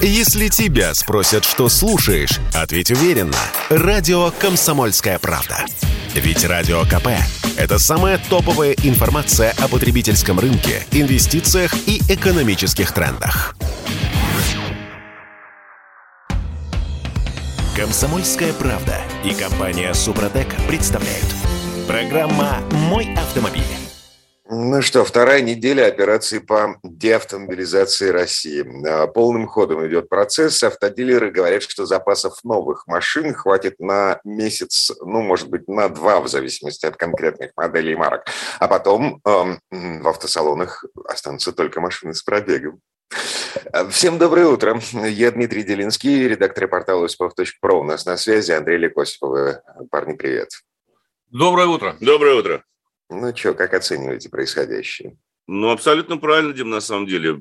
Если тебя спросят, что слушаешь, ответь уверенно. Радио «Комсомольская правда». Ведь Радио КП – это самая топовая информация о потребительском рынке, инвестициях и экономических трендах. «Комсомольская правда» и компания «Супротек» представляют. Программа «Мой автомобиль». Ну что, вторая неделя операции по деавтомобилизации России. А, полным ходом идет процесс. Автодилеры говорят, что запасов новых машин хватит на месяц, ну, может быть, на два, в зависимости от конкретных моделей и марок. А потом эм, в автосалонах останутся только машины с пробегом. Всем доброе утро. Я Дмитрий Делинский, редактор портала «Успех.про». У нас на связи Андрей Лекосипов. Парни, привет. Доброе утро. Доброе утро. Ну что, как оцениваете происходящее? Ну, абсолютно правильно, Дим, на самом деле.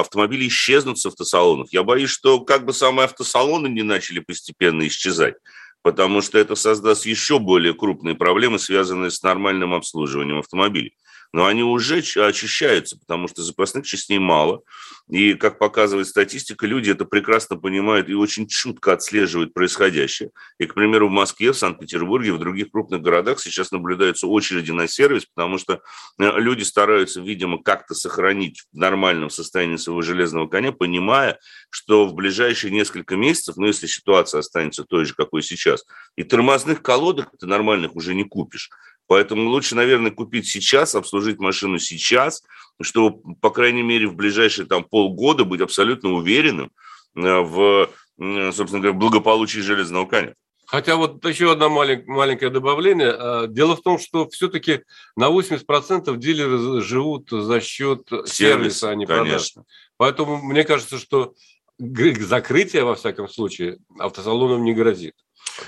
Автомобили исчезнут с автосалонов. Я боюсь, что как бы самые автосалоны не начали постепенно исчезать, потому что это создаст еще более крупные проблемы, связанные с нормальным обслуживанием автомобилей но они уже очищаются, потому что запасных частей мало. И, как показывает статистика, люди это прекрасно понимают и очень чутко отслеживают происходящее. И, к примеру, в Москве, в Санкт-Петербурге, в других крупных городах сейчас наблюдаются очереди на сервис, потому что э, люди стараются, видимо, как-то сохранить в нормальном состоянии своего железного коня, понимая, что в ближайшие несколько месяцев, ну, если ситуация останется той же, какой сейчас, и тормозных колодок ты нормальных уже не купишь. Поэтому лучше, наверное, купить сейчас, обслужить машину сейчас, чтобы, по крайней мере, в ближайшие там, полгода быть абсолютно уверенным э, в, собственно говоря, благополучии железного коня. Хотя вот еще одно малень, маленькое добавление. А, дело в том, что все-таки на 80% дилеры живут за счет сервиса, сервиса а не продаж. Поэтому мне кажется, что закрытие, во всяком случае, автосалонам не грозит.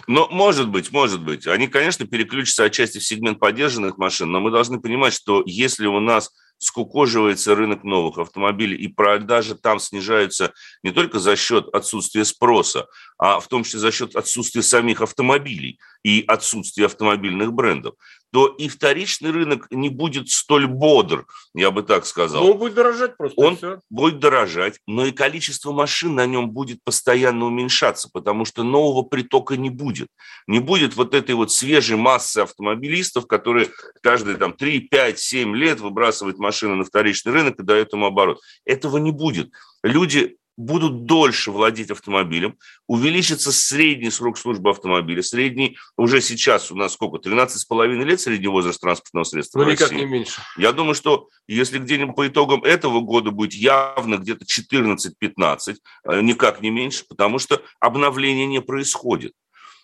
Ну, может быть, может быть. Они, конечно, переключатся отчасти в сегмент поддержанных машин, но мы должны понимать, что если у нас скукоживается рынок новых автомобилей, и продажи там снижаются не только за счет отсутствия спроса, а в том числе за счет отсутствия самих автомобилей и отсутствия автомобильных брендов, то и вторичный рынок не будет столь бодр, я бы так сказал. Но он будет дорожать просто. Он все. будет дорожать, но и количество машин на нем будет постоянно уменьшаться, потому что нового притока не будет. Не будет вот этой вот свежей массы автомобилистов, которые каждые там 3, 5, 7 лет выбрасывают машины на вторичный рынок и дают ему оборот. Этого не будет. Люди будут дольше владеть автомобилем, увеличится средний срок службы автомобиля. Средний уже сейчас у нас сколько? 13,5 лет средний возраст транспортного средства Ну, никак не меньше. Я думаю, что если где-нибудь по итогам этого года будет явно где-то 14-15, э, никак не меньше, потому что обновление не происходит.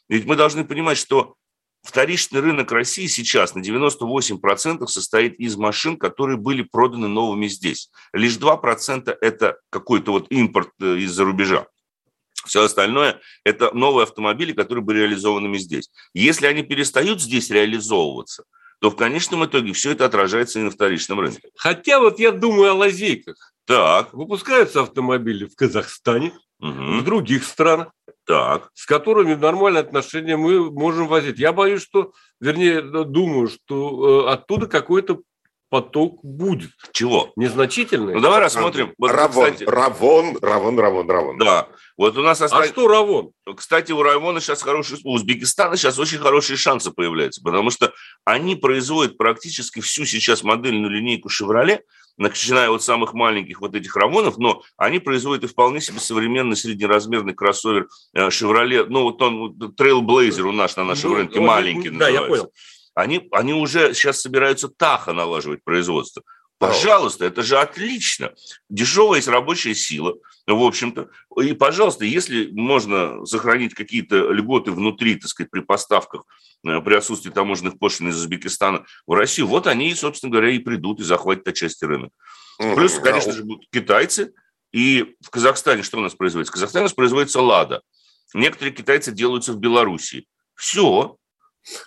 Ведь мы должны понимать, что Вторичный рынок России сейчас на 98% состоит из машин, которые были проданы новыми здесь. Лишь 2% это какой-то вот импорт э, из-за рубежа. Все остальное – это новые автомобили, которые были реализованными здесь. Если они перестают здесь реализовываться, то в конечном итоге все это отражается и на вторичном рынке. Хотя вот я думаю о лазейках. Так. Выпускаются автомобили в Казахстане, угу. в других странах так. с которыми нормальные отношения мы можем возить. Я боюсь, что, вернее, думаю, что э, оттуда какой-то поток будет. Чего? Незначительный. Ну, давай рассмотрим. Вот, Равон, кстати... Равон, Равон, Равон, Равон. Да. Вот у нас остались... А что Равон? Кстати, у Равона сейчас хорошие... У Узбекистана сейчас очень хорошие шансы появляются, потому что они производят практически всю сейчас модельную линейку «Шевроле», начиная от самых маленьких вот этих Равонов, но они производят и вполне себе современный среднеразмерный кроссовер Chevrolet, ну вот он, Trailblazer у нас на нашем ну, рынке, маленький Да, называется. я понял. Они, они уже сейчас собираются Таха налаживать производство. Пожалуйста, это же отлично. Дешевая есть рабочая сила, в общем-то. И, пожалуйста, если можно сохранить какие-то льготы внутри, так сказать, при поставках, э, при отсутствии таможенных пошлин из Узбекистана в Россию, вот они, собственно говоря, и придут и захватят отчасти рынок. Плюс, конечно же, будут китайцы. И в Казахстане что у нас производится? В Казахстане у нас производится «Лада». Некоторые китайцы делаются в Белоруссии. Все.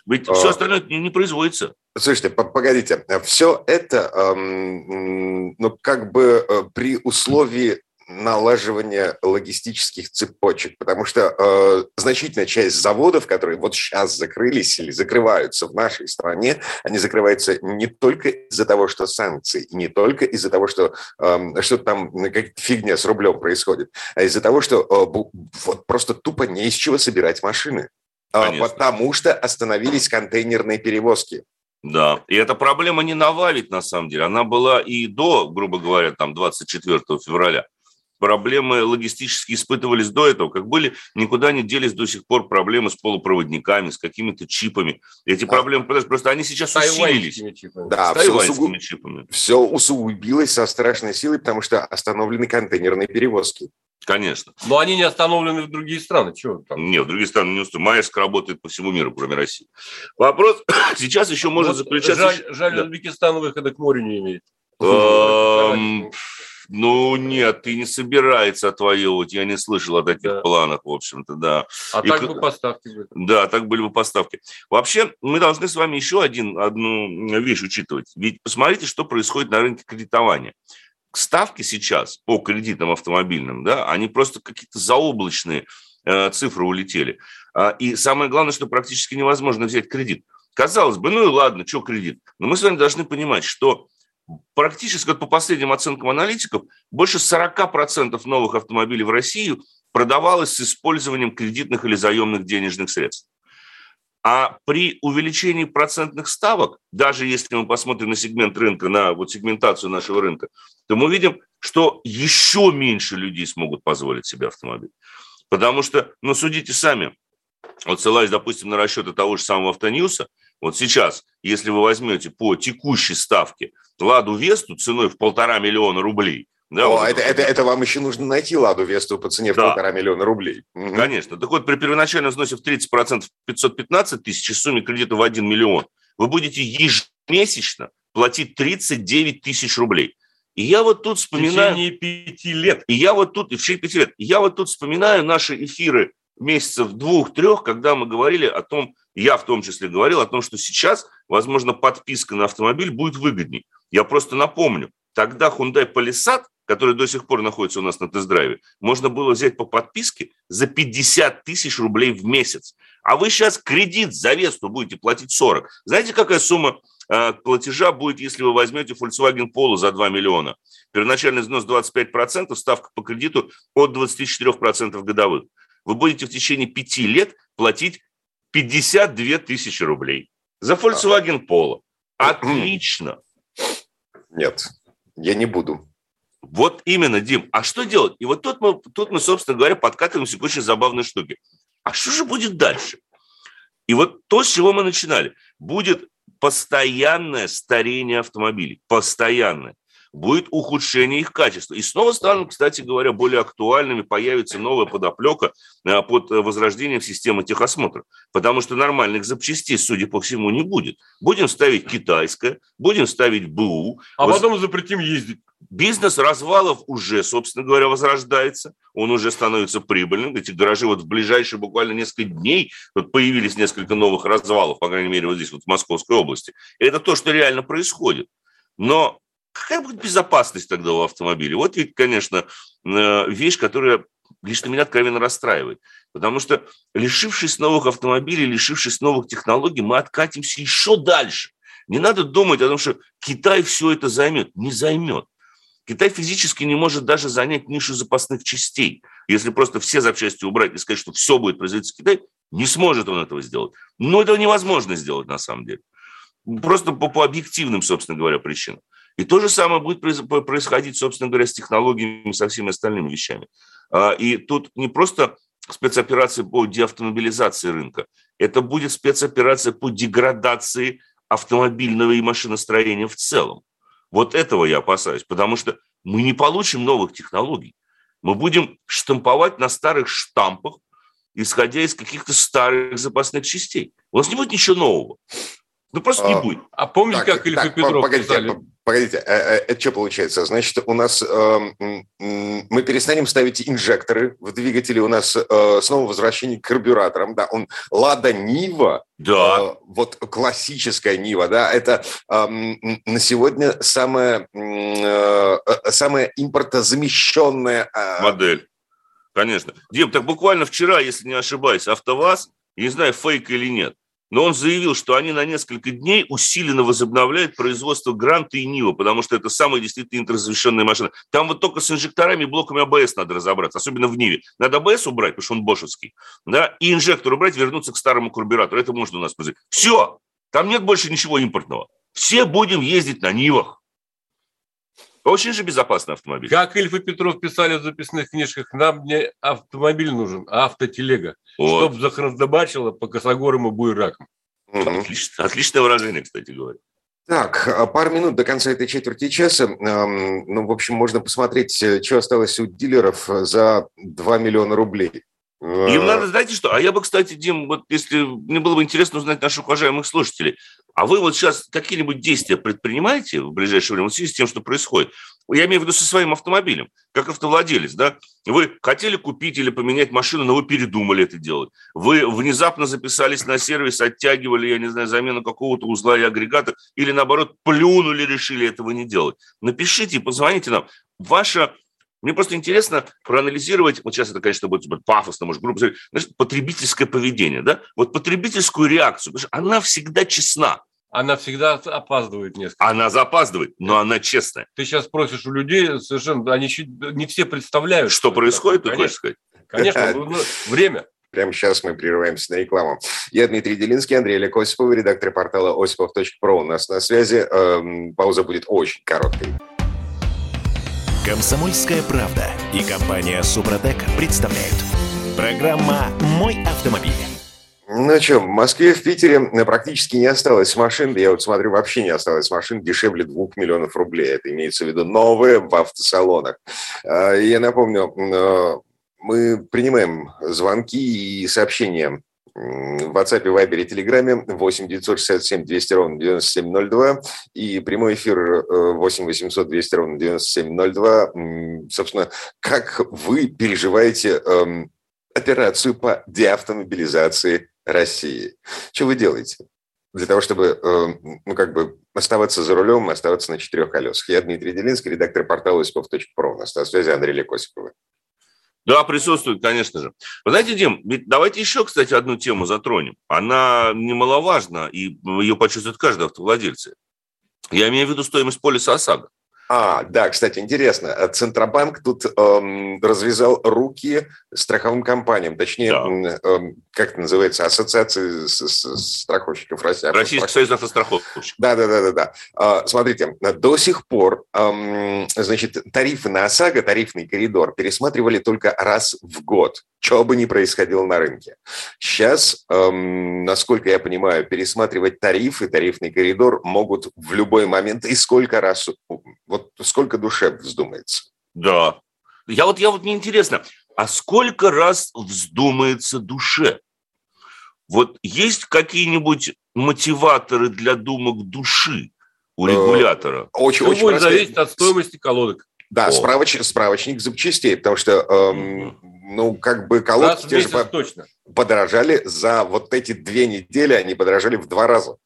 Ведь а... все остальное не, производится. Слушайте, погодите, все это, эм, ну, как бы э, при условии налаживания логистических цепочек, потому что э, значительная часть заводов, которые вот сейчас закрылись или закрываются в нашей стране, они закрываются не только из-за того, что санкции, не только из-за того, что э, что-то там как фигня с рублем происходит, а из-за того, что э, вот просто тупо не из чего собирать машины. Э, потому что остановились контейнерные перевозки. Да, и эта проблема не навалит, на самом деле. Она была и до, грубо говоря, там 24 февраля. Проблемы логистически испытывались до этого, как были, никуда не делись до сих пор проблемы с полупроводниками, с какими-то чипами. Эти а, проблемы, просто они сейчас усилились. Чипами. Да, с все, усугуб... чипами. все усугубилось со страшной силой, потому что остановлены контейнерные перевозки. Конечно. Но они не остановлены в другие страны. Чего там? Нет, в другие страны не установлены. Маэск работает по всему миру, кроме России. Вопрос сейчас еще может вот заключаться... Жаль, жаль да. Узбекистан выхода к морю не имеет. Ну, нет, ты не собирается отвоевывать. Я не слышал о таких да. планах, в общем-то, да. А И, так бы поставки были. Да, так были бы поставки. Вообще, мы должны с вами еще один, одну вещь учитывать. Ведь посмотрите, что происходит на рынке кредитования ставки сейчас по кредитам автомобильным, да, они просто какие-то заоблачные э, цифры улетели. А, и самое главное, что практически невозможно взять кредит. Казалось бы, ну и ладно, что кредит. Но мы с вами должны понимать, что практически, вот по последним оценкам аналитиков, больше 40% новых автомобилей в России продавалось с использованием кредитных или заемных денежных средств. А при увеличении процентных ставок, даже если мы посмотрим на сегмент рынка, на вот сегментацию нашего рынка, то мы видим, что еще меньше людей смогут позволить себе автомобиль. Потому что, ну, судите сами, вот ссылаясь, допустим, на расчеты того же самого Автоньюса, вот сейчас, если вы возьмете по текущей ставке Ладу Весту ценой в полтора миллиона рублей, да, О, вот это, это, это вам еще нужно найти Ладу Весту по цене в да. полтора миллиона рублей. Конечно. Так вот, при первоначальном взносе в 30% 515 тысяч и сумме кредита в 1 миллион вы будете ежемесячно платить 39 тысяч рублей. И я вот тут вспоминаю... В течение пяти лет. И я вот тут... И в течение пяти лет. И я вот тут вспоминаю наши эфиры месяцев двух-трех, когда мы говорили о том, я в том числе говорил о том, что сейчас, возможно, подписка на автомобиль будет выгодней. Я просто напомню, тогда Hyundai Palisade который до сих пор находится у нас на тест-драйве, можно было взять по подписке за 50 тысяч рублей в месяц. А вы сейчас кредит за Весту будете платить 40. Знаете, какая сумма э, платежа будет, если вы возьмете Volkswagen Polo за 2 миллиона? Первоначальный взнос 25%, ставка по кредиту от 24% годовых. Вы будете в течение 5 лет платить 52 тысячи рублей за Volkswagen Polo. Отлично. Нет, я не буду. Вот именно, Дим. А что делать? И вот тут мы, тут мы, собственно говоря, подкатываемся к очень забавной штуке. А что же будет дальше? И вот то, с чего мы начинали. Будет постоянное старение автомобилей. Постоянное будет ухудшение их качества. И снова станут, кстати говоря, более актуальными, появится новая подоплека э, под возрождением системы техосмотра. Потому что нормальных запчастей, судя по всему, не будет. Будем ставить китайское, будем ставить БУ. А Воз... потом запретим ездить. Бизнес развалов уже, собственно говоря, возрождается, он уже становится прибыльным. Эти гаражи вот в ближайшие буквально несколько дней вот появились несколько новых развалов, по крайней мере, вот здесь, вот в Московской области. И это то, что реально происходит. Но какая будет безопасность тогда у автомобиля? Вот ведь, конечно, э, вещь, которая лично меня откровенно расстраивает. Потому что, лишившись новых автомобилей, лишившись новых технологий, мы откатимся еще дальше. Не надо думать о том, что Китай все это займет. Не займет. Китай физически не может даже занять нишу запасных частей. Если просто все запчасти убрать и сказать, что все будет производиться в Китае, не сможет он этого сделать. Но этого невозможно сделать на самом деле. Просто по, по объективным, собственно говоря, причинам. И то же самое будет происходить, собственно говоря, с технологиями и со всеми остальными вещами. А, и тут не просто спецоперация по деавтомобилизации рынка, это будет спецоперация по деградации автомобильного и машиностроения в целом. Вот этого я опасаюсь, потому что мы не получим новых технологий. Мы будем штамповать на старых штампах, исходя из каких-то старых запасных частей. У нас не будет ничего нового. Ну, просто а, не будет. А помните, так, как Ильф и Петров погодите, писали? Погодите, а, а, это что получается? Значит, у нас э, мы перестанем ставить инжекторы в двигатели, у нас э, снова возвращение к карбюраторам, да, он Лада Нива, да. Э, вот классическая Нива, да, это э, на сегодня самая, э, самая импортозамещенная... Э... Модель, конечно. Дим, так буквально вчера, если не ошибаюсь, АвтоВАЗ, не знаю, фейк или нет, но он заявил, что они на несколько дней усиленно возобновляют производство Гранта и Нива, потому что это самые действительно интерзащищенные машины. Там вот только с инжекторами и блоками АБС надо разобраться, особенно в Ниве. Надо АБС убрать, потому что он бошевский, да, и инжектор убрать, вернуться к старому карбюратору. Это можно у нас произойти. Все, там нет больше ничего импортного. Все будем ездить на Нивах. Очень же безопасный автомобиль. Как Ильф и Петров писали в записных книжках, нам не автомобиль нужен, а автотелега. Вот. Чтоб захраздобачило по косогорам и буйракам. Угу. Отлично, отличное выражение, кстати говоря. Так, а пару минут до конца этой четверти часа. Ну, в общем, можно посмотреть, э, что осталось у дилеров за 2 миллиона рублей. Им надо, знаете что? А я бы, кстати, Дим, вот если мне было бы интересно узнать наших уважаемых слушателей, а вы вот сейчас какие-нибудь действия предпринимаете в ближайшее время в связи с тем, что происходит? Я имею в виду со своим автомобилем, как автовладелец, да? Вы хотели купить или поменять машину, но вы передумали это делать. Вы внезапно записались на сервис, оттягивали, я не знаю, замену какого-то узла и агрегата, или наоборот, плюнули, решили этого не делать. Напишите, позвоните нам. Ваша мне просто интересно проанализировать, вот сейчас это, конечно, будет пафосно, может, грубо сказать, значит, потребительское поведение, да? Вот потребительскую реакцию, потому что она всегда честна. Она всегда опаздывает несколько. Она запаздывает, но она честная. Ты сейчас спросишь у людей, совершенно, они не все представляют. Что, что происходит, ты хочешь сказать? Конечно, ну, время. Прямо сейчас мы прерываемся на рекламу. Я Дмитрий Делинский, Андрей Олег Осипов, редактор портала осипов.про. У нас на связи. Эм, пауза будет очень короткой. Комсомольская правда и компания Супротек представляют. Программа «Мой автомобиль». Ну что, в Москве, в Питере практически не осталось машин. Я вот смотрю, вообще не осталось машин дешевле 2 миллионов рублей. Это имеется в виду новые в автосалонах. А, я напомню, э, мы принимаем звонки и сообщения в WhatsApp, Viber и Telegram 8 967 200 ровно 9702 и прямой эфир 8 800 200 ровно 9702. Собственно, как вы переживаете эм, операцию по деавтомобилизации России? Что вы делаете? для того, чтобы, эм, ну, как бы оставаться за рулем, оставаться на четырех колесах. Я Дмитрий Делинский, редактор портала «Осипов.про». У нас на связи Андрей Лекосипов. Да, присутствует, конечно же. Вы знаете, Дим, ведь давайте еще, кстати, одну тему затронем. Она немаловажна, и ее почувствует каждый автовладелец. Я имею в виду стоимость полиса ОСАГО. А, да, кстати, интересно. Центробанк тут эм, развязал руки страховым компаниям, точнее, да. эм, как это называется, ассоциации с, с, страховщиков России. Российский союз автостраховщиков. Да, да, да, да, да. А, смотрите, до сих пор, эм, значит, тарифы на ОСАГО, тарифный коридор пересматривали только раз в год что бы ни происходило на рынке. Сейчас, эм, насколько я понимаю, пересматривать тарифы, тарифный коридор могут в любой момент и сколько раз, вот сколько душе вздумается. Да. Я вот, я вот мне интересно, а сколько раз вздумается душе? Вот есть какие-нибудь мотиваторы для думок души у э, регулятора? Очень, очень будет зависеть от стоимости колодок. Да, справоч, справочник запчастей, потому что эм, ну, как бы колодки те же точно. подорожали за вот эти две недели, они подорожали в два раза.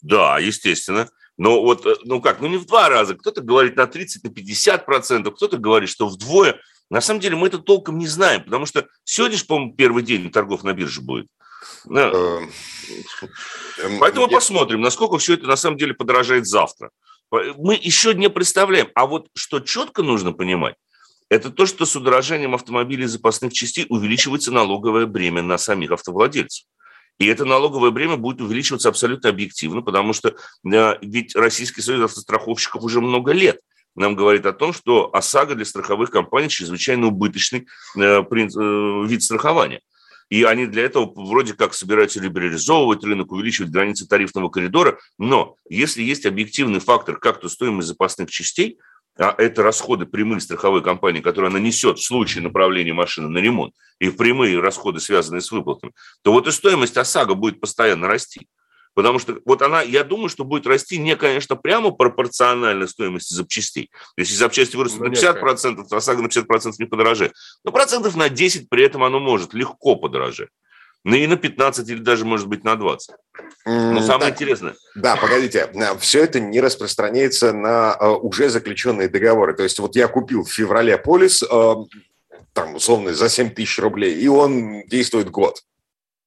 Да, естественно. Но вот, э, ну как, ну не в два раза. Кто-то говорит на 30, на 50 процентов, кто-то говорит, что вдвое. На самом деле мы это толком не знаем, потому что сегодня же, по-моему, первый день торгов на бирже будет. Эм, эм, Поэтому посмотрим, насколько все это на самом деле подорожает завтра. Мы еще не представляем. А вот что четко нужно понимать, это то, что с удорожанием автомобилей запасных частей увеличивается налоговое бремя на самих автовладельцев. И это налоговое бремя будет увеличиваться абсолютно объективно, потому что э, ведь Российский союз автостраховщиков уже много лет нам говорит о том, что ОСАГО для страховых компаний чрезвычайно убыточный э, э, вид страхования. И они для этого вроде как собираются либерализовывать рынок, увеличивать границы тарифного коридора. Но если есть объективный фактор, как то стоимость запасных частей, а это расходы прямые страховой компании, которая нанесет в случае направления машины на ремонт, и прямые расходы, связанные с выплатами, то вот и стоимость ОСАГО будет постоянно расти. Потому что вот она, я думаю, что будет расти не, конечно, прямо пропорционально стоимости запчастей. Если запчасти вырастут ну, на 50%, то ОСАГО на 50% не подорожает. Но процентов на 10 при этом оно может легко подорожать. Ну и на 15 или даже, может быть, на 20. Но самое так, интересное... Да, погодите. Все это не распространяется на э, уже заключенные договоры. То есть вот я купил в феврале полис, э, там, условно, за 7 тысяч рублей, и он действует год.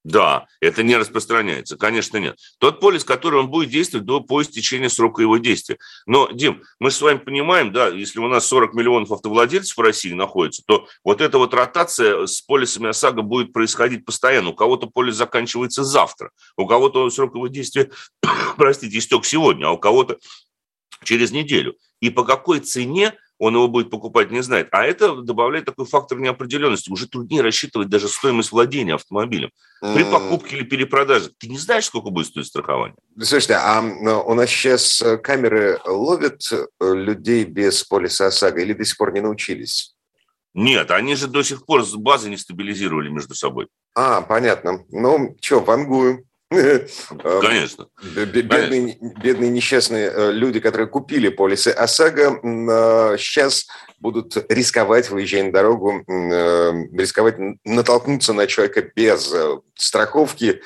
Да, это не распространяется, конечно, нет. Тот полис, который он будет действовать до по истечения срока его действия. Но, Дим, мы с вами понимаем, да, если у нас 40 миллионов автовладельцев в России находится, то вот эта вот ротация с полисами ОСАГО будет происходить постоянно. У кого-то полис заканчивается завтра, у кого-то срок его действия, простите, истек сегодня, а у кого-то через неделю. И по какой цене он его будет покупать, не знает. А это добавляет такой фактор неопределенности. Уже труднее рассчитывать даже стоимость владения автомобилем. При покупке или перепродаже ты не знаешь, сколько будет стоить страхование. Слушайте, а у нас сейчас э, камеры ловят э, людей без полиса ОСАГО или до сих пор не научились? Нет, они же до сих пор базы не стабилизировали между собой. А, понятно. Ну, что, вангую. Конечно. Бедные, бедные несчастные э, люди, которые купили полисы ОСАГО, сейчас э, будут рисковать, выезжая на дорогу, э, рисковать натолкнуться на человека без страховки,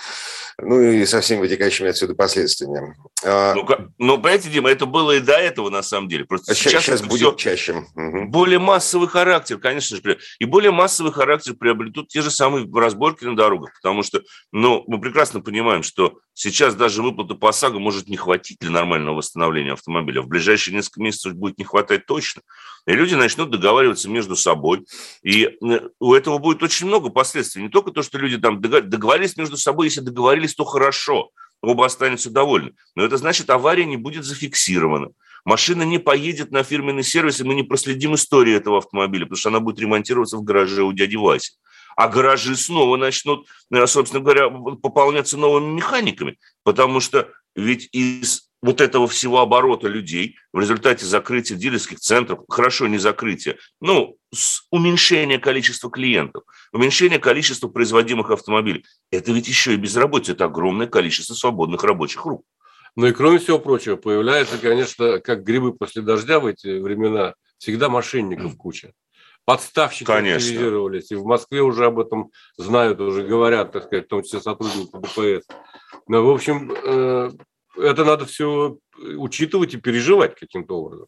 ну и со всеми вытекающими отсюда последствиями. А, ну, ну, понимаете, Дима, это было и до этого, на самом деле. Просто сейчас, сейчас будет чаще. Более массовый характер, конечно же. И более массовый характер приобретут те же самые разборки на дорогах. Потому что, ну, мы прекрасно понимаем, что сейчас даже выплаты по ОСАГО может не хватить для нормального восстановления автомобиля. В ближайшие несколько месяцев будет не хватать точно. И люди начнут договариваться между собой. И э, у этого будет очень много последствий. Не только то, что люди там договорились между собой, если договорились, то хорошо – оба останутся довольны. Но это значит, авария не будет зафиксирована. Машина не поедет на фирменный сервис, и мы не проследим историю этого автомобиля, потому что она будет ремонтироваться в гараже у дяди Васи. А гаражи снова начнут, э, собственно говоря, пополняться новыми механиками, потому что ведь из вот этого всего оборота людей в результате закрытия дилерских центров, хорошо, не закрытия, ну, уменьшение количества клиентов, уменьшение количества производимых автомобилей. Это ведь еще и безработица, это огромное количество свободных рабочих рук. Ну и кроме всего прочего, появляется, конечно, как грибы после дождя в эти времена, всегда мошенников куча. Подставщики Конечно. активизировались, и в Москве уже об этом знают, уже говорят, так сказать, в том числе сотрудники ДПС. Ну, в общем, э, это надо все учитывать и переживать каким-то образом.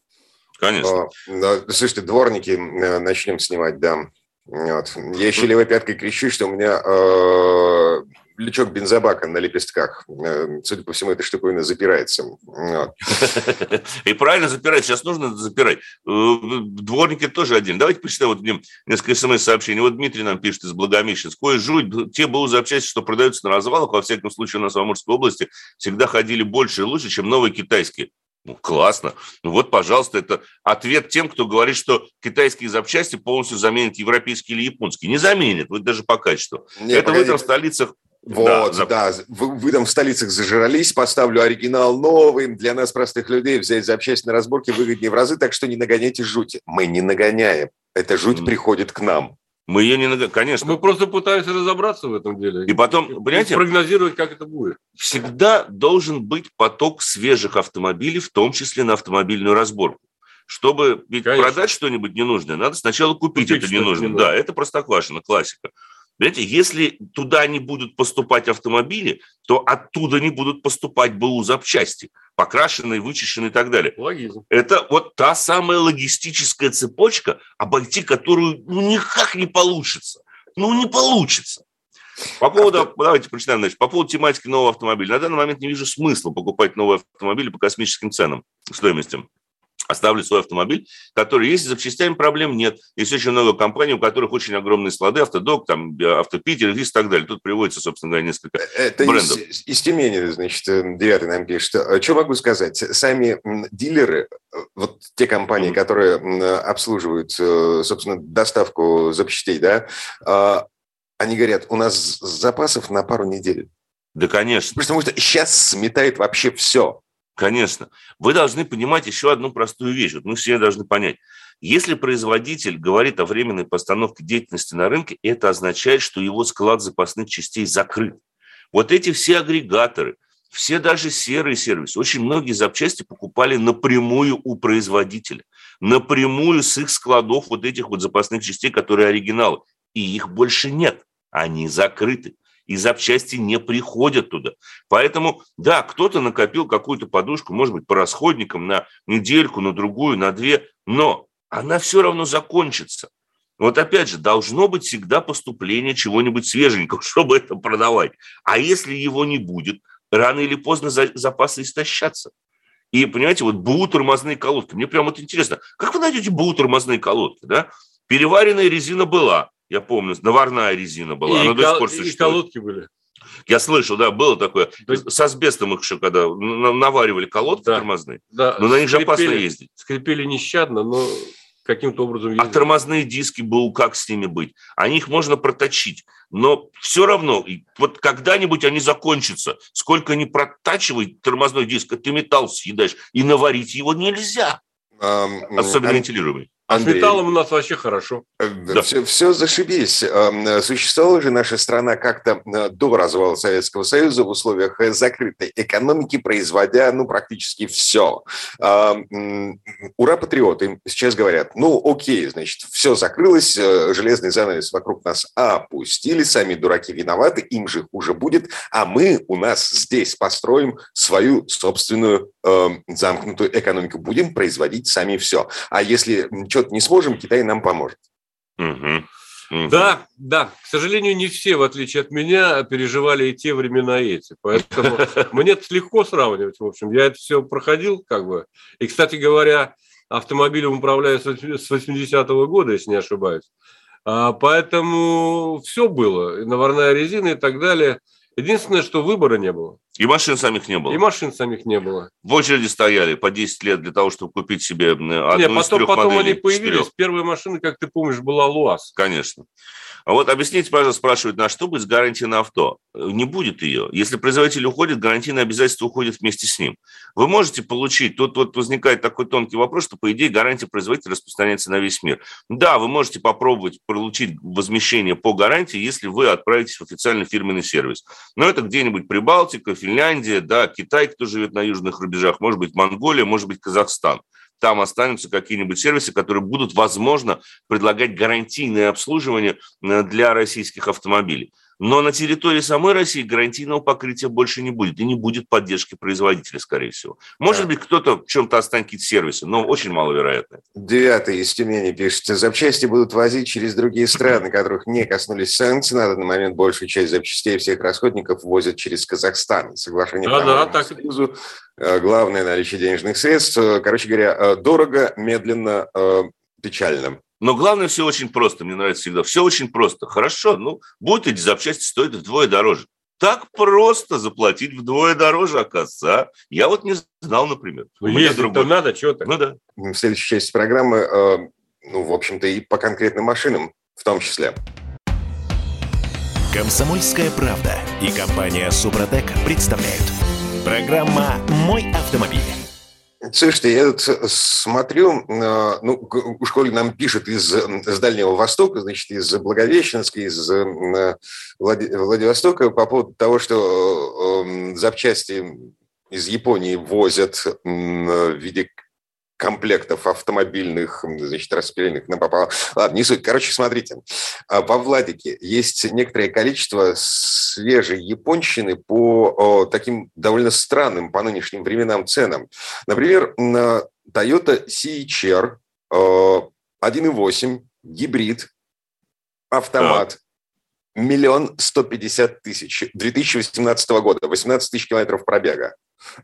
Конечно. А, слушайте, дворники э, начнем снимать, да. Вот. Я еще левой пяткой кричу, что у меня э, лючок бензобака на лепестках. Э, судя по всему, эта штуковина запирается. И правильно запирать. Сейчас нужно запирать. Э, дворники тоже один. Давайте почитаем вот несколько смс-сообщений. Вот Дмитрий нам пишет из Благомещенска. Ой, жуть, те БУ запчасти, что продаются на развалах, во всяком случае у нас в Амурской области, всегда ходили больше и лучше, чем новые китайские. Ну, классно. Ну вот, пожалуйста, это ответ тем, кто говорит, что китайские запчасти полностью заменят европейские или японские. Не заменят, вот даже по качеству. Нет, это погоди. в этом столицах вот, да, да. Вы, вы там в столицах зажрались, поставлю оригинал новый. Для нас, простых людей, взять запчасть на разборке выгоднее в разы, так что не нагоняйте жуть. Мы не нагоняем. Эта жуть mm. приходит к нам. Мы ее не нагоняем. Конечно. Мы просто пытаемся разобраться в этом деле. И потом, понимаете... Прогнозировать, как это будет. Всегда должен быть поток свежих автомобилей, в том числе на автомобильную разборку. Чтобы ведь продать что-нибудь ненужное, надо сначала купить, купить это ненужное. Не да, это простоквашина, классика. Понимаете, если туда не будут поступать автомобили, то оттуда не будут поступать БУ запчасти, покрашенные, вычищенные и так далее. Логизм. Это вот та самая логистическая цепочка, обойти которую ну, никак не получится. Ну, не получится. По поводу, давайте прочитаем, значит, по поводу тематики нового автомобиля. На данный момент не вижу смысла покупать новый автомобиль по космическим ценам, стоимостям оставлю свой автомобиль, который есть, с запчастями проблем нет. Есть очень много компаний, у которых очень огромные склады, Автодок, там, Автопитер, Виз и так далее. Тут приводится, собственно говоря, несколько Это брендов. Из, из Тюмени, значит, девятый нам пишет. Что могу сказать? Сами дилеры, вот те компании, mm-hmm. которые обслуживают, э, собственно, доставку запчастей, да, они говорят, у нас запасов на пару недель. Да, конечно. Потому что сейчас сметает вообще все. Конечно. Вы должны понимать еще одну простую вещь. Вот мы все должны понять. Если производитель говорит о временной постановке деятельности на рынке, это означает, что его склад запасных частей закрыт. Вот эти все агрегаторы, все даже серые сервисы, очень многие запчасти покупали напрямую у производителя, напрямую с их складов вот этих вот запасных частей, которые оригиналы. И их больше нет, они закрыты и запчасти не приходят туда. Поэтому, да, кто-то накопил какую-то подушку, может быть, по расходникам на недельку, на другую, на две, но она все равно закончится. Вот опять же, должно быть всегда поступление чего-нибудь свеженького, чтобы это продавать. А если его не будет, рано или поздно запасы истощатся. И, понимаете, вот БУ тормозные колодки. Мне прямо вот интересно, как вы найдете БУ тормозные колодки? Да? Переваренная резина была, я помню, наварная резина была, и она кол- до сих пор существует. И колодки были. Я слышал, да, было такое. есть... С асбестом их еще когда наваривали колодки да. тормозные. Да. Но на них же опасно ездить. Скрипели нещадно, но каким-то образом... Ездили. А тормозные диски БУ, как с ними быть? Они их можно проточить, но все равно, вот когда-нибудь они закончатся. Сколько не протачивай тормозной диск, ты металл съедаешь, и наварить его нельзя. Особенно вентилируемый. А Андрей. с металлом у нас вообще хорошо. Э, да. Все, все зашибись. Эм, существовала же наша страна как-то э, до развала Советского Союза в условиях э, закрытой экономики, производя ну, практически все. Ура, патриоты сейчас говорят, ну окей, значит, все закрылось, железный занавес вокруг нас опустили, сами дураки виноваты, им же хуже будет, а мы у нас здесь построим свою собственную замкнутую экономику, будем производить сами все. А если что-то не сможем, Китай нам поможет. Угу. Угу. Да, да. К сожалению, не все, в отличие от меня, переживали и те времена и эти. Поэтому мне это легко сравнивать, в общем. Я это все проходил, как бы. И, кстати говоря, автомобилем управляю с 80-го года, если не ошибаюсь. А, поэтому все было. И наварная резина и так далее – Единственное, что выбора не было. И машин самих не было. И машин самих не было. В очереди стояли по 10 лет для того, чтобы купить себе одну Нет, потом, из трех потом моделей. они появились. Четырех. Первая машина, как ты помнишь, была ЛуАЗ. Конечно. А вот объясните, пожалуйста, спрашивают, на что будет с гарантией на авто? Не будет ее. Если производитель уходит, гарантийное обязательство уходит вместе с ним. Вы можете получить, тут вот возникает такой тонкий вопрос, что, по идее, гарантия производителя распространяется на весь мир. Да, вы можете попробовать получить возмещение по гарантии, если вы отправитесь в официальный фирменный сервис. Но это где-нибудь Прибалтика, Финляндия, да, Китай, кто живет на южных рубежах, может быть, Монголия, может быть, Казахстан там останутся какие-нибудь сервисы, которые будут, возможно, предлагать гарантийное обслуживание э, для российских автомобилей. Но на территории самой России гарантийного покрытия больше не будет. И не будет поддержки производителя, скорее всего. Может да. быть, кто-то в чем-то останет какие-то сервисы, но очень маловероятно. Девятый из Тюмени пишет. Запчасти будут возить через другие страны, которых не коснулись санкции. На данный момент большую часть запчастей всех расходников возят через Казахстан. Соглашение да, да, так. Союзу. Э, главное наличие денежных средств. Короче говоря, э, дорого, медленно, э, печально. Но главное, все очень просто. Мне нравится всегда. Все очень просто. Хорошо, ну, будут эти запчасти стоить вдвое дороже. Так просто заплатить вдвое дороже, оказывается. А? Я вот не знал, например. Ну, если другой... надо, что то Ну да. В следующей части программы, э, ну, в общем-то, и по конкретным машинам в том числе. Комсомольская правда и компания Супротек представляют. Программа «Мой автомобиль». Слушайте, я тут смотрю, э, ну, уж коли нам пишет из, из Дальнего Востока, значит, из Благовещенска, из э, Владивостока по поводу того, что э, запчасти из Японии возят в виде комплектов автомобильных, значит, распиленных на попало. Ладно, не суть. Короче, смотрите. А, во Владике есть некоторое количество свежей японщины по таким довольно странным по нынешним временам ценам. Например, на Toyota CHR 1.8 гибрид, автомат, миллион сто пятьдесят тысяч 2018 года, 18 тысяч километров пробега.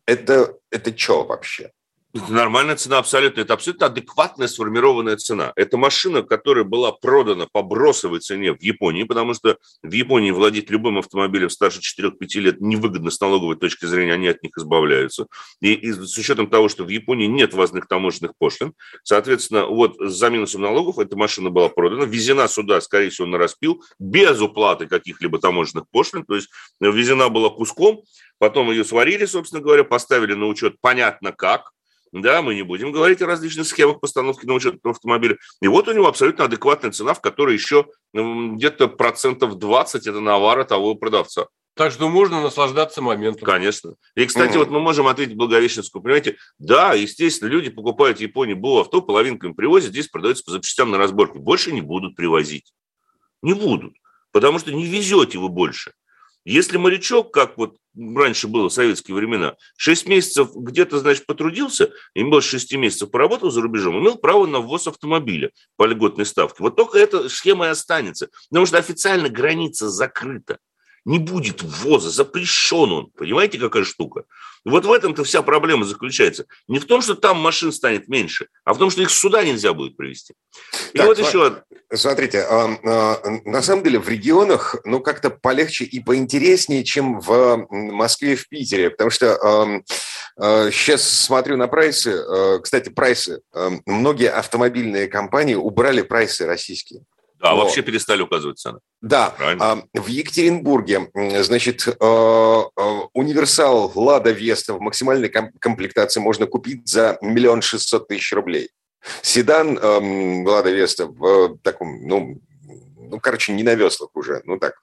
Это, это что вообще? Это нормальная цена абсолютно. Это абсолютно адекватная сформированная цена. Это машина, которая была продана по бросовой цене в Японии, потому что в Японии владеть любым автомобилем старше 4-5 лет невыгодно с налоговой точки зрения, они от них избавляются. И, и с учетом того, что в Японии нет ввозных таможенных пошлин, соответственно, вот за минусом налогов эта машина была продана, везена сюда, скорее всего, на распил, без уплаты каких-либо таможенных пошлин, то есть везена была куском, потом ее сварили, собственно говоря, поставили на учет понятно как, да, мы не будем говорить о различных схемах постановки на учет автомобиля. И вот у него абсолютно адекватная цена, в которой еще где-то процентов 20 это навара того продавца. Так что можно наслаждаться моментом. Конечно. И, кстати, mm-hmm. вот мы можем ответить Благовещенскую. Понимаете, да, естественно, люди покупают в Японии БУ авто, половинку им привозят, здесь продается по запчастям на разборке. Больше не будут привозить. Не будут. Потому что не везете вы больше. Если морячок, как вот раньше было в советские времена, 6 месяцев где-то, значит, потрудился, и больше 6 месяцев поработал за рубежом, имел право на ввоз автомобиля по льготной ставке. Вот только эта схема и останется, потому что официально граница закрыта не будет ввоза, запрещен он. Понимаете, какая штука? Вот в этом-то вся проблема заключается. Не в том, что там машин станет меньше, а в том, что их сюда нельзя будет привезти. И так, вот еще... Смотрите, а, а, на самом деле в регионах ну как-то полегче и поинтереснее, чем в Москве и в Питере, потому что сейчас смотрю на прайсы. Кстати, прайсы. Многие автомобильные компании убрали прайсы российские. Да, вот. вообще перестали указывать цены. Да. Правильно? В Екатеринбурге, значит, э, э, универсал «Лада Веста» в максимальной комплектации можно купить за миллион шестьсот тысяч рублей. Седан эм, «Лада Веста» в таком, ну, ну, короче, не на веслах уже, ну так.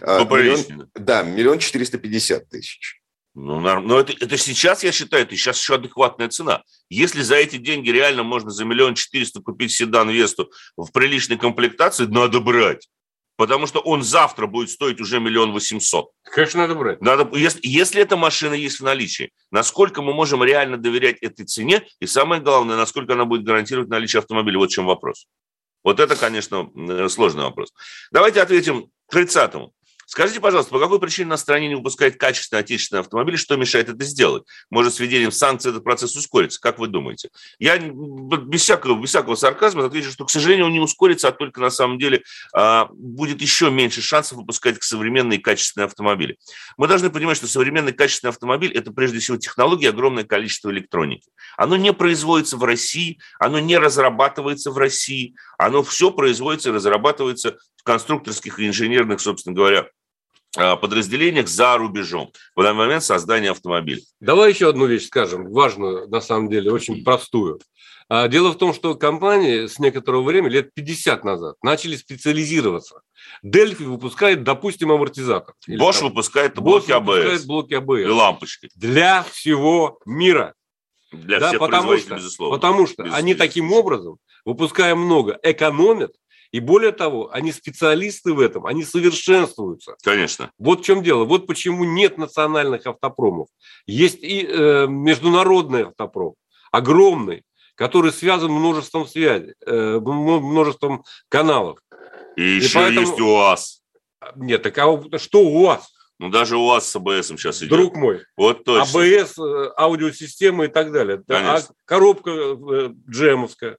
Э, ну, миллион, да, миллион четыреста пятьдесят тысяч. Ну, но это, это сейчас, я считаю, это сейчас еще адекватная цена. Если за эти деньги реально можно за миллион четыреста купить седан Весту в приличной комплектации, надо брать. Потому что он завтра будет стоить уже миллион восемьсот. Конечно, надо брать. Надо, если, если эта машина есть в наличии, насколько мы можем реально доверять этой цене, и самое главное, насколько она будет гарантировать наличие автомобиля, вот в чем вопрос. Вот это, конечно, сложный вопрос. Давайте ответим к 30-му. Скажите, пожалуйста, по какой причине на стране не выпускает качественные отечественные автомобили? Что мешает это сделать? Может, с введением санкций этот процесс ускорится? Как вы думаете? Я без всякого, без всякого сарказма отвечу, что, к сожалению, он не ускорится, а только на самом деле а, будет еще меньше шансов выпускать современные качественные автомобили. Мы должны понимать, что современный качественный автомобиль – это прежде всего технология, огромное количество электроники. Оно не производится в России, оно не разрабатывается в России, оно все производится и разрабатывается конструкторских и инженерных, собственно говоря, а, подразделениях за рубежом в данный момент создания автомобиля. Давай еще одну вещь скажем, важную, на самом деле, очень простую. А, дело в том, что компании с некоторого времени, лет 50 назад, начали специализироваться. Дельфи выпускает, допустим, амортизатор. Bosch там, выпускает блоки Bosch АБС. Выпускает блоки АБС. И лампочки. Для всего мира. Для да, всех потому что, безусловно. Потому что безусловно. они таким образом, выпуская много, экономят и более того, они специалисты в этом, они совершенствуются. Конечно. Вот в чем дело. Вот почему нет национальных автопромов. Есть и э, международный автопром, огромный, который связан множеством связей, э, множеством каналов. И, и еще поэтому... есть УАЗ. Нет, так а что УАЗ? Ну, даже у вас с АБС сейчас идет. Друг мой. Вот точно. АБС, э, аудиосистема и так далее. Конечно. А коробка э, джемовская.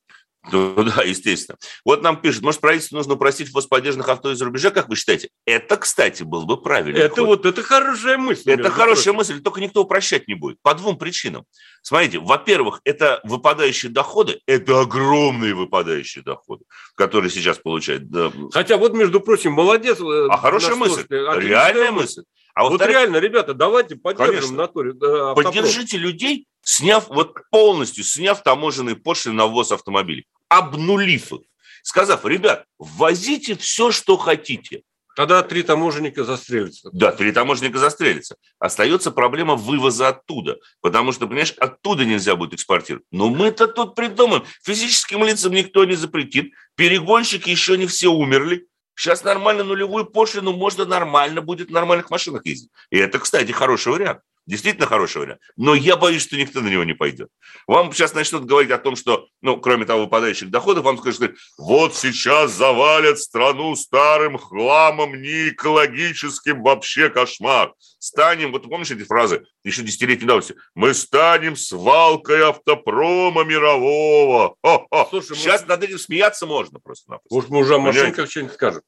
Ну да, естественно. Вот нам пишут, может, правительству нужно упростить ввоз поддержанных авто из-за рубежа, как вы считаете? Это, кстати, был бы правильно. Это ход. вот, это хорошая мысль. Это хорошая прочим. мысль, только никто упрощать не будет. По двум причинам. Смотрите, во-первых, это выпадающие доходы, это огромные выпадающие доходы, которые сейчас получают. Хотя вот, между прочим, молодец. Э, а хорошая мысль, реальная мысль. А вот реально, ребята, давайте поддержим натуре. Да, Поддержите людей, сняв вот полностью, сняв таможенные пошлины на ввоз автомобилей, обнулив их, сказав, ребят, ввозите все, что хотите. Тогда три таможенника застрелятся. Да, три таможенника застрелятся. Остается проблема вывоза оттуда, потому что, понимаешь, оттуда нельзя будет экспортировать. Но мы-то тут придумаем. Физическим лицам никто не запретит. Перегонщики еще не все умерли. Сейчас нормально нулевую пошлину можно нормально будет в нормальных машинах ездить. И это, кстати, хороший вариант. Действительно хороший вариант. Но я боюсь, что никто на него не пойдет. Вам сейчас начнут говорить о том, что, ну, кроме того, выпадающих доходов, вам скажут, вот сейчас завалят страну старым хламом, не экологическим вообще кошмар. Станем, вот помнишь эти фразы, еще десятилетней давности, мы станем свалкой автопрома мирового. Хо-хо. Слушай, сейчас может... над этим смеяться можно просто-напросто. Может, мы уже о машинках что-нибудь скажем.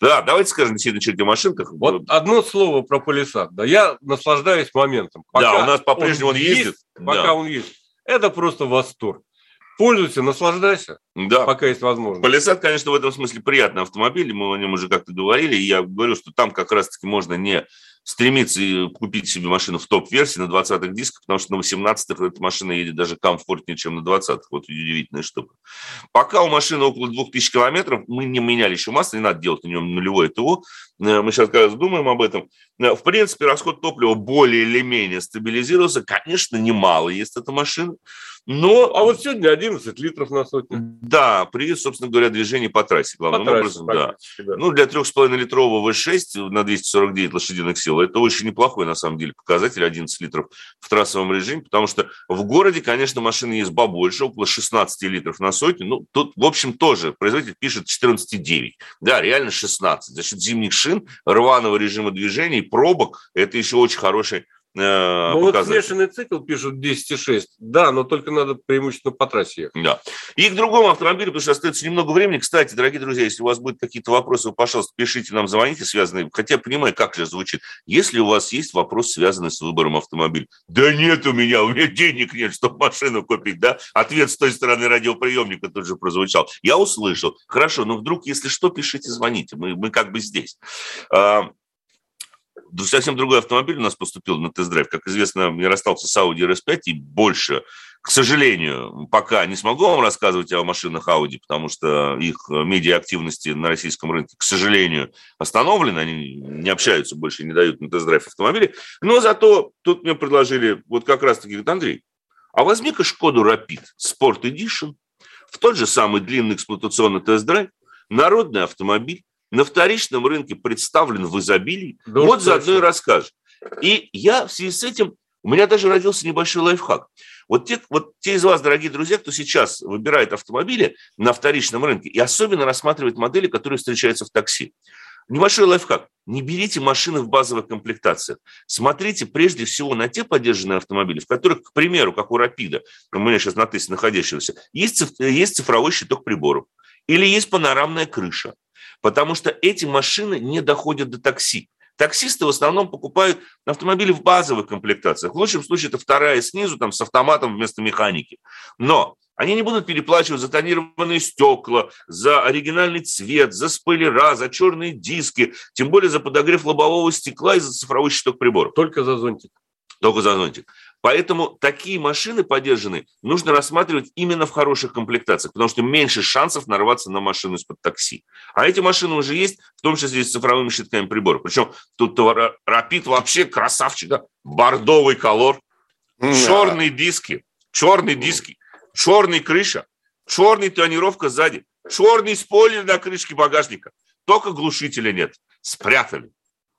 Да, давайте скажем действительно о машинках. Вот одно слово про полисад. Да, я наслаждаюсь моментом. Пока да, у нас по-прежнему он, он ездит. Пока да. он есть. Это просто восторг. Пользуйся, наслаждайся, да. пока есть возможность. Полисад, конечно, в этом смысле приятный автомобиль, мы о нем уже как-то говорили, и я говорю, что там как раз-таки можно не стремится купить себе машину в топ-версии на 20-х дисках, потому что на 18-х эта машина едет даже комфортнее, чем на 20-х. Вот удивительная штука. Пока у машины около 2000 километров, мы не меняли еще масло, не надо делать на нем нулевое ТО. Э, мы сейчас как раз думаем об этом. В принципе, расход топлива более или менее стабилизировался. Конечно, немало есть эта машина, но... А вот сегодня 11 литров на сотню. Да, при, собственно говоря, движении по трассе, главным по образом. Да. да. Ну, для 3,5-литрового V6 на 249 лошадиных сил это очень неплохой, на самом деле, показатель 11 литров в трассовом режиме, потому что в городе, конечно, машины есть побольше, около 16 литров на сотню. Ну, тут, в общем, тоже производитель пишет 14,9. Да, реально 16. За счет зимних шин, рваного режима движения, пробок, это еще очень хороший э, ну, вот смешанный цикл пишут 10,6. Да, но только надо преимущественно по трассе ехать. Да. И к другому автомобилю, потому что остается немного времени. Кстати, дорогие друзья, если у вас будут какие-то вопросы, вы, пожалуйста, пишите нам, звоните, связанные. Хотя я понимаю, как же звучит. Если у вас есть вопрос, связанный с выбором автомобиля. Да нет у меня, у меня денег нет, чтобы машину купить, да? Ответ с той стороны радиоприемника тут же прозвучал. Я услышал. Хорошо, но вдруг, если что, пишите, звоните. Мы, мы как бы здесь. А, совсем другой автомобиль у нас поступил на тест-драйв. Как известно, я расстался с Audi RS5 и больше, к сожалению, пока не смогу вам рассказывать о машинах Audi, потому что их медиа-активности на российском рынке, к сожалению, остановлены, они не общаются больше, не дают на тест-драйв автомобили. Но зато тут мне предложили, вот как раз-таки, говорит, Андрей, а возьми-ка Шкоду Rapid Sport Edition в тот же самый длинный эксплуатационный тест-драйв, народный автомобиль, на вторичном рынке представлен в изобилии. Да вот заодно и расскажешь. И я в связи с этим, у меня даже родился небольшой лайфхак. Вот те, вот те из вас, дорогие друзья, кто сейчас выбирает автомобили на вторичном рынке и особенно рассматривает модели, которые встречаются в такси. Небольшой лайфхак. Не берите машины в базовых комплектациях. Смотрите прежде всего на те поддержанные автомобили, в которых, к примеру, как у Рапида, у меня сейчас на тесте находящегося, есть, есть цифровой щиток приборов или есть панорамная крыша потому что эти машины не доходят до такси. Таксисты в основном покупают автомобили в базовых комплектациях. В лучшем случае это вторая снизу, там, с автоматом вместо механики. Но они не будут переплачивать за тонированные стекла, за оригинальный цвет, за спойлера, за черные диски, тем более за подогрев лобового стекла и за цифровой щиток приборов. Только за зонтик. Только за зонтик. Поэтому такие машины поддержанные нужно рассматривать именно в хороших комплектациях, потому что меньше шансов нарваться на машину из-под такси. А эти машины уже есть, в том числе с цифровыми щитками приборов. Причем тут Рапид вообще красавчик, да? Бордовый колор, черные диски, черные диски, черный крыша, черный тонировка сзади, черный спойлер на крышке багажника. Только глушителя нет. Спрятали.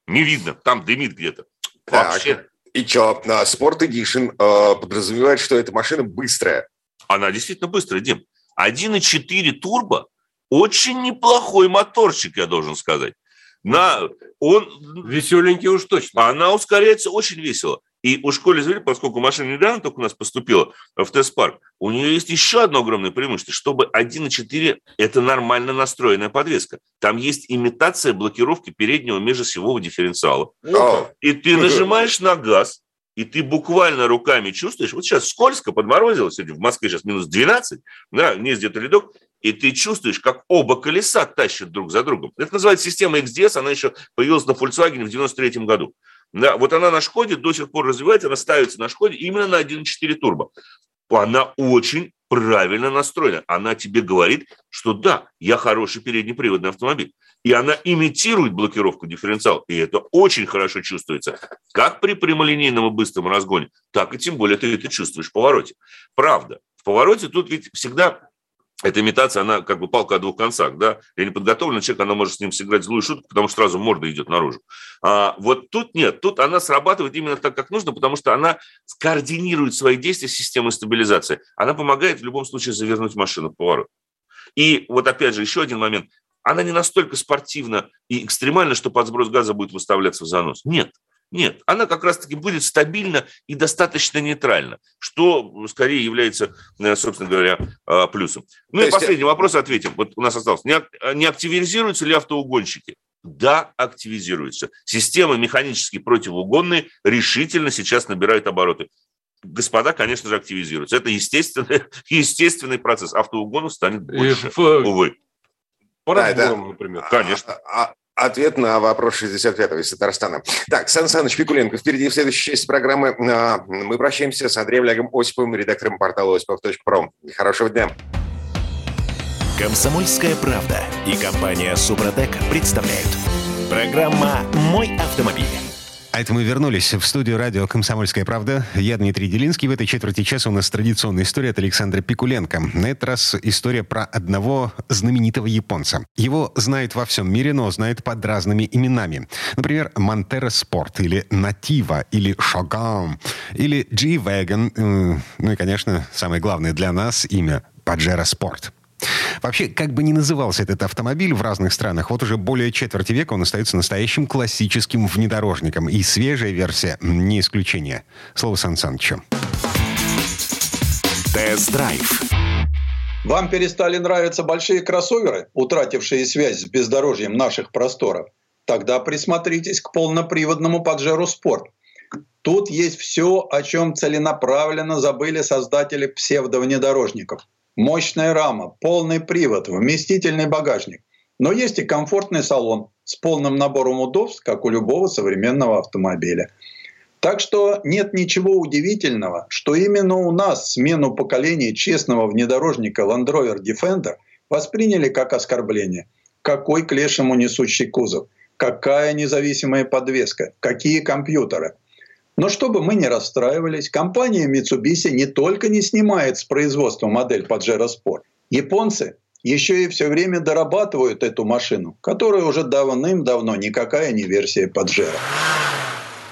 Не видно, там дымит где-то. Вообще. И что, Sport Edition э, подразумевает, что эта машина быстрая? Она действительно быстрая, Дим. 1.4 турбо – очень неплохой моторчик, я должен сказать. На, он, Веселенький уж точно. Она ускоряется очень весело. И у школы зрителей, поскольку машина недавно только у нас поступила в тест-парк, у нее есть еще одно огромное преимущество, чтобы 1.4 – это нормально настроенная подвеска. Там есть имитация блокировки переднего межосевого дифференциала. Oh. И ты нажимаешь на газ, и ты буквально руками чувствуешь, вот сейчас скользко, подморозило, сегодня в Москве сейчас минус 12, да, вниз где-то ледок, и ты чувствуешь, как оба колеса тащат друг за другом. Это называется система XDS, она еще появилась на Volkswagen в 93 году. Да, вот она на Шкоде до сих пор развивается, она ставится на Шкоде именно на 1.4 турбо. Она очень правильно настроена. Она тебе говорит, что да, я хороший переднеприводный автомобиль. И она имитирует блокировку дифференциала. И это очень хорошо чувствуется. Как при прямолинейном и быстром разгоне, так и тем более ты это чувствуешь в повороте. Правда, в повороте тут ведь всегда эта имитация, она как бы палка о двух концах, да, для неподготовленного человека она может с ним сыграть злую шутку, потому что сразу морда идет наружу. А вот тут нет, тут она срабатывает именно так, как нужно, потому что она скоординирует свои действия с системой стабилизации. Она помогает в любом случае завернуть машину в поворот. И вот опять же еще один момент. Она не настолько спортивна и экстремальна, что под сброс газа будет выставляться в занос. Нет. Нет, она как раз-таки будет стабильна и достаточно нейтральна, что скорее является, э, собственно говоря, э, плюсом. Ну То и есть... последний вопрос ответим. Вот у нас осталось. Не активизируются ли автоугонщики? Да, активизируются. Системы механически противоугонные решительно сейчас набирают обороты. Господа, конечно же, активизируются. Это естественный, естественный процесс. Автоугонов станет больше, и, увы. По да, да. например. Конечно. А, а, Ответ на вопрос 65-го из Татарстана. Так, Сан Саныч Пикуленко, впереди в следующей части программы а, мы прощаемся с Андреем Олегом Осиповым, редактором портала осипов.пром. Хорошего дня. Комсомольская правда и компания Супротек представляют. Программа «Мой автомобиль». А это мы вернулись в студию радио «Комсомольская правда». Я Дмитрий Делинский. В этой четверти часа у нас традиционная история от Александра Пикуленко. На этот раз история про одного знаменитого японца. Его знают во всем мире, но знают под разными именами. Например, Монтера Спорт, или Натива, или Шоган, или G-Wagon. Ну и, конечно, самое главное для нас имя Паджеро Спорт. Вообще, как бы ни назывался этот автомобиль в разных странах, вот уже более четверти века он остается настоящим классическим внедорожником. И свежая версия не исключение. Слово Сан Санычу. Тест-драйв. Вам перестали нравиться большие кроссоверы, утратившие связь с бездорожьем наших просторов? Тогда присмотритесь к полноприводному Паджеро Спорт. Тут есть все, о чем целенаправленно забыли создатели псевдовнедорожников – мощная рама, полный привод, вместительный багажник. Но есть и комфортный салон с полным набором удобств, как у любого современного автомобиля. Так что нет ничего удивительного, что именно у нас смену поколения честного внедорожника Land Rover Defender восприняли как оскорбление. Какой к лешему несущий кузов? Какая независимая подвеска? Какие компьютеры? Но чтобы мы не расстраивались, компания Mitsubishi не только не снимает с производства модель Pajero Sport. Японцы еще и все время дорабатывают эту машину, которая уже давным-давно никакая не версия Pajero.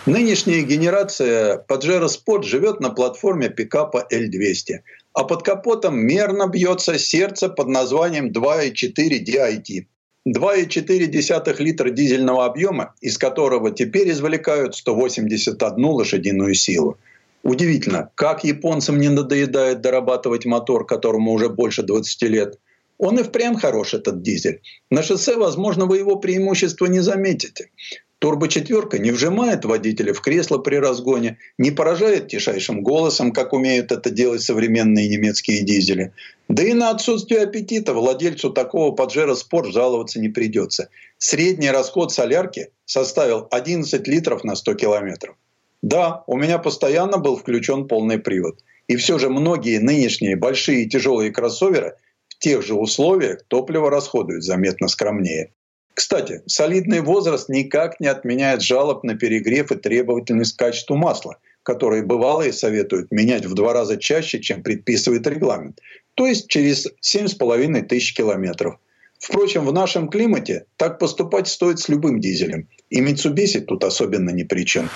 Нынешняя генерация Pajero Sport живет на платформе пикапа L200, а под капотом мерно бьется сердце под названием 2.4 DIT. 2,4 литра дизельного объема, из которого теперь извлекают 181 лошадиную силу. Удивительно, как японцам не надоедает дорабатывать мотор, которому уже больше 20 лет. Он и впрямь хорош, этот дизель. На шоссе, возможно, вы его преимущества не заметите. Турбо-четверка не вжимает водителя в кресло при разгоне, не поражает тишайшим голосом, как умеют это делать современные немецкие дизели. Да и на отсутствие аппетита владельцу такого Pajero Sport жаловаться не придется. Средний расход солярки составил 11 литров на 100 километров. Да, у меня постоянно был включен полный привод. И все же многие нынешние большие и тяжелые кроссоверы в тех же условиях топливо расходуют заметно скромнее. Кстати, солидный возраст никак не отменяет жалоб на перегрев и требовательность к качеству масла, которые бывалые советуют менять в два раза чаще, чем предписывает регламент, то есть через 7,5 тысяч километров. Впрочем, в нашем климате так поступать стоит с любым дизелем, и Mitsubishi тут особенно ни при чем.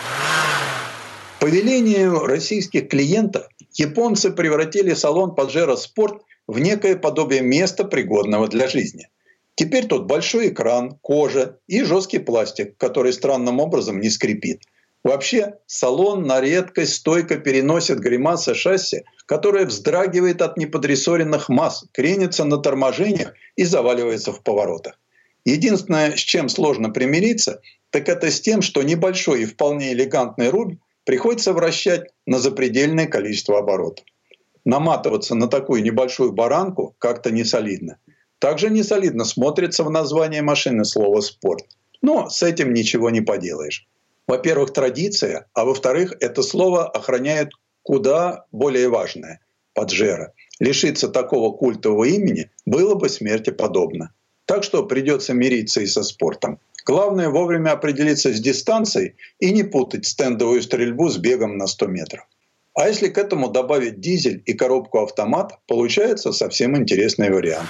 По велению российских клиентов японцы превратили салон Pajero Sport в некое подобие места, пригодного для жизни. Теперь тут большой экран, кожа и жесткий пластик, который странным образом не скрипит. Вообще, салон на редкость стойко переносит гримасы шасси, которое вздрагивает от неподрессоренных масс, кренится на торможениях и заваливается в поворотах. Единственное, с чем сложно примириться, так это с тем, что небольшой и вполне элегантный руль приходится вращать на запредельное количество оборотов. Наматываться на такую небольшую баранку как-то не солидно. Также несолидно смотрится в названии машины слово «спорт». Но с этим ничего не поделаешь. Во-первых, традиция, а во-вторых, это слово охраняет куда более важное – поджера. Лишиться такого культового имени было бы смерти подобно. Так что придется мириться и со спортом. Главное вовремя определиться с дистанцией и не путать стендовую стрельбу с бегом на 100 метров. А если к этому добавить дизель и коробку автомат, получается совсем интересный вариант.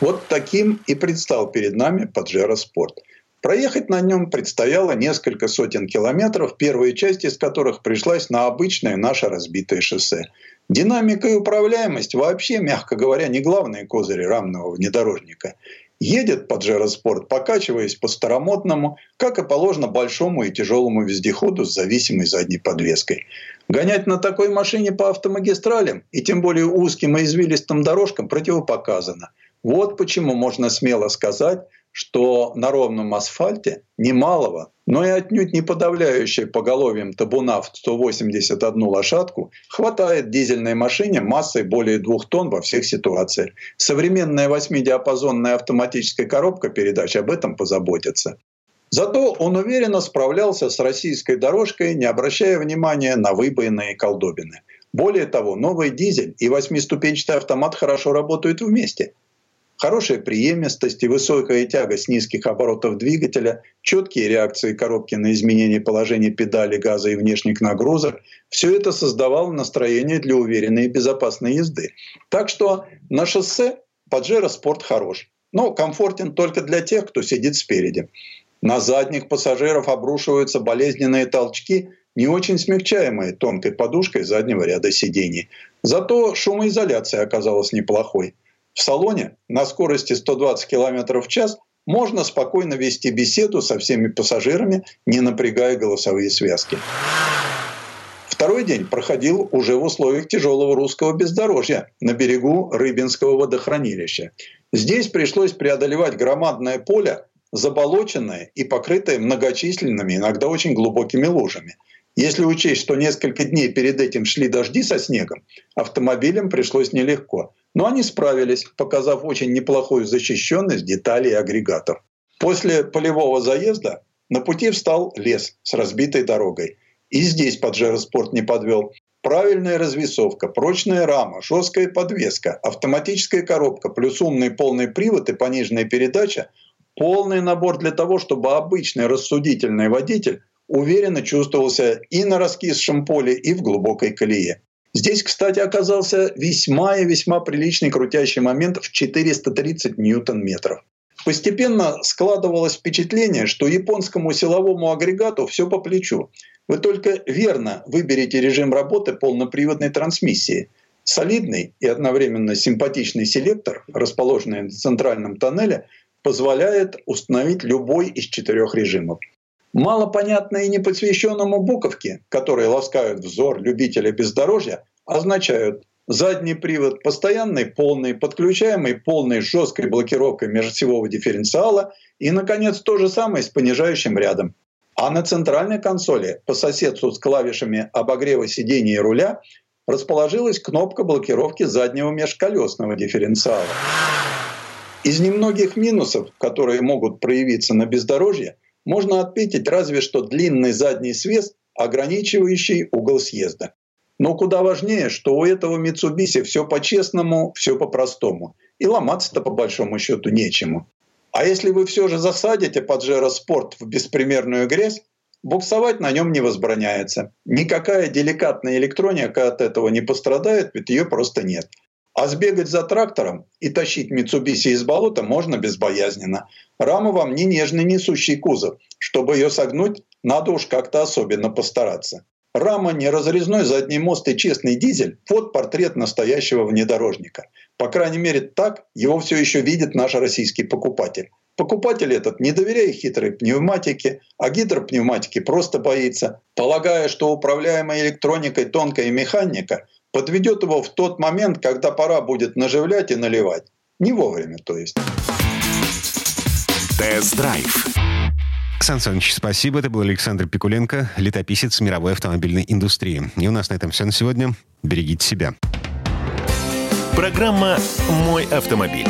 Вот таким и предстал перед нами Паджеро Спорт. Проехать на нем предстояло несколько сотен километров, первая часть из которых пришлась на обычное наше разбитое шоссе. Динамика и управляемость вообще, мягко говоря, не главные козыри рамного внедорожника. Едет Паджеро Спорт, покачиваясь по-старомодному, как и положено большому и тяжелому вездеходу с зависимой задней подвеской. Гонять на такой машине по автомагистралям и тем более узким и извилистым дорожкам противопоказано. Вот почему можно смело сказать, что на ровном асфальте немалого, но и отнюдь не подавляющей поголовьем табуна в 181 лошадку хватает дизельной машине массой более 2 тонн во всех ситуациях. Современная восьмидиапазонная автоматическая коробка передач об этом позаботится. Зато он уверенно справлялся с российской дорожкой, не обращая внимания на выбоины и колдобины. Более того, новый дизель и восьмиступенчатый автомат хорошо работают вместе – Хорошая преемистость и высокая тяга с низких оборотов двигателя, четкие реакции коробки на изменение положения педали газа и внешних нагрузок – все это создавало настроение для уверенной и безопасной езды. Так что на шоссе Pajero Sport хорош, но комфортен только для тех, кто сидит спереди. На задних пассажиров обрушиваются болезненные толчки, не очень смягчаемые тонкой подушкой заднего ряда сидений. Зато шумоизоляция оказалась неплохой. В салоне на скорости 120 км в час можно спокойно вести беседу со всеми пассажирами, не напрягая голосовые связки. Второй день проходил уже в условиях тяжелого русского бездорожья на берегу Рыбинского водохранилища. Здесь пришлось преодолевать громадное поле, заболоченное и покрытое многочисленными, иногда очень глубокими лужами. Если учесть, что несколько дней перед этим шли дожди со снегом, автомобилям пришлось нелегко. Но они справились, показав очень неплохую защищенность деталей и агрегатов. После полевого заезда на пути встал лес с разбитой дорогой. И здесь Паджеро Спорт не подвел. Правильная развесовка, прочная рама, жесткая подвеска, автоматическая коробка, плюс умный полный привод и пониженная передача – полный набор для того, чтобы обычный рассудительный водитель уверенно чувствовался и на раскисшем поле, и в глубокой колее. Здесь, кстати, оказался весьма и весьма приличный крутящий момент в 430 ньютон-метров. Постепенно складывалось впечатление, что японскому силовому агрегату все по плечу. Вы только верно выберете режим работы полноприводной трансмиссии. Солидный и одновременно симпатичный селектор, расположенный на центральном тоннеле, позволяет установить любой из четырех режимов. Малопонятные непосвященному буковки, которые ласкают взор любителя бездорожья, означают задний привод постоянный, полный, подключаемый полной жесткой блокировкой межосевого дифференциала и, наконец, то же самое с понижающим рядом. А на центральной консоли по соседству с клавишами обогрева сидения и руля расположилась кнопка блокировки заднего межколесного дифференциала. Из немногих минусов, которые могут проявиться на бездорожье, можно отметить разве что длинный задний свес, ограничивающий угол съезда. Но куда важнее, что у этого Mitsubishi все по-честному, все по-простому. И ломаться-то по большому счету нечему. А если вы все же засадите Pajero Sport в беспримерную грязь, буксовать на нем не возбраняется. Никакая деликатная электроника от этого не пострадает, ведь ее просто нет. А сбегать за трактором и тащить Митсубиси из болота можно безбоязненно. Рама вам не нежный несущий кузов. Чтобы ее согнуть, надо уж как-то особенно постараться. Рама не разрезной задний мост и честный дизель – вот портрет настоящего внедорожника. По крайней мере, так его все еще видит наш российский покупатель. Покупатель этот, не доверяя хитрой пневматике, а гидропневматики просто боится, полагая, что управляемая электроникой тонкая механика подведет его в тот момент, когда пора будет наживлять и наливать. Не вовремя, то есть. Тест-драйв. Сан Саныч, спасибо. Это был Александр Пикуленко, летописец мировой автомобильной индустрии. И у нас на этом все на сегодня. Берегите себя. Программа «Мой автомобиль».